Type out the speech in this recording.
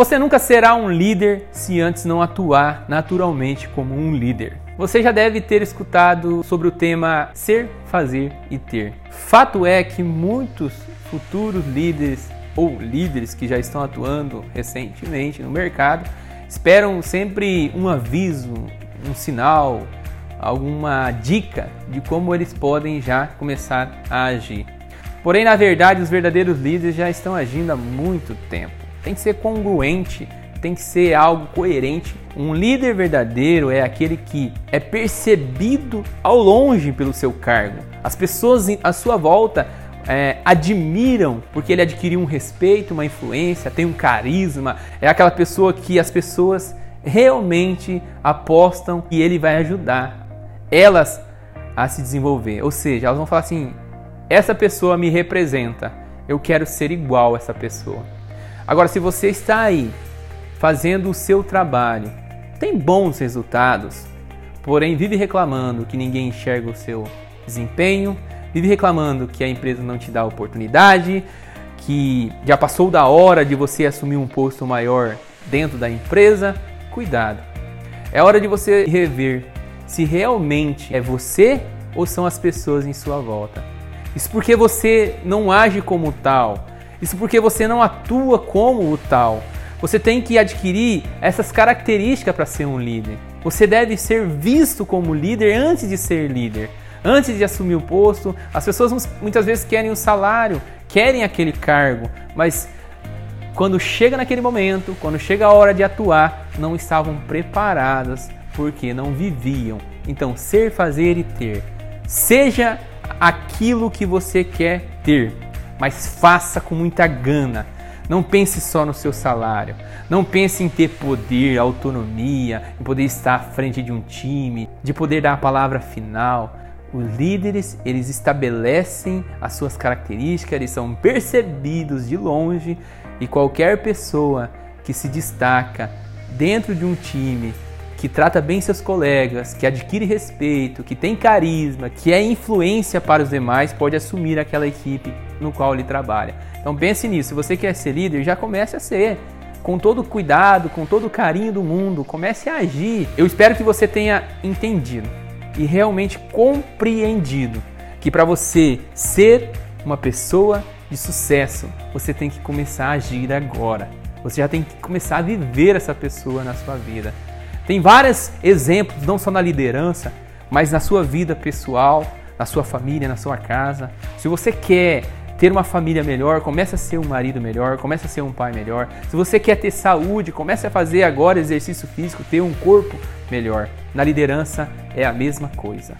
Você nunca será um líder se antes não atuar naturalmente como um líder. Você já deve ter escutado sobre o tema ser, fazer e ter. Fato é que muitos futuros líderes ou líderes que já estão atuando recentemente no mercado esperam sempre um aviso, um sinal, alguma dica de como eles podem já começar a agir. Porém, na verdade, os verdadeiros líderes já estão agindo há muito tempo. Tem que ser congruente, tem que ser algo coerente. Um líder verdadeiro é aquele que é percebido ao longe pelo seu cargo. As pessoas à sua volta é, admiram porque ele adquiriu um respeito, uma influência, tem um carisma. É aquela pessoa que as pessoas realmente apostam e ele vai ajudar elas a se desenvolver. Ou seja, elas vão falar assim: essa pessoa me representa, eu quero ser igual a essa pessoa. Agora, se você está aí fazendo o seu trabalho, tem bons resultados, porém vive reclamando que ninguém enxerga o seu desempenho, vive reclamando que a empresa não te dá oportunidade, que já passou da hora de você assumir um posto maior dentro da empresa, cuidado. É hora de você rever se realmente é você ou são as pessoas em sua volta. Isso porque você não age como tal. Isso porque você não atua como o tal. Você tem que adquirir essas características para ser um líder. Você deve ser visto como líder antes de ser líder. Antes de assumir o posto, as pessoas muitas vezes querem o salário, querem aquele cargo, mas quando chega naquele momento, quando chega a hora de atuar, não estavam preparadas porque não viviam. Então, ser, fazer e ter. Seja aquilo que você quer ter, mas faça com muita gana. Não pense só no seu salário. Não pense em ter poder, autonomia, em poder estar à frente de um time, de poder dar a palavra final. Os líderes, eles estabelecem as suas características, eles são percebidos de longe e qualquer pessoa que se destaca dentro de um time que trata bem seus colegas, que adquire respeito, que tem carisma, que é influência para os demais, pode assumir aquela equipe no qual ele trabalha. Então pense nisso. Se você quer ser líder, já comece a ser. Com todo cuidado, com todo o carinho do mundo, comece a agir. Eu espero que você tenha entendido e realmente compreendido que para você ser uma pessoa de sucesso, você tem que começar a agir agora. Você já tem que começar a viver essa pessoa na sua vida. Tem vários exemplos, não só na liderança, mas na sua vida pessoal, na sua família, na sua casa. Se você quer ter uma família melhor, comece a ser um marido melhor, comece a ser um pai melhor. Se você quer ter saúde, comece a fazer agora exercício físico, ter um corpo melhor. Na liderança é a mesma coisa.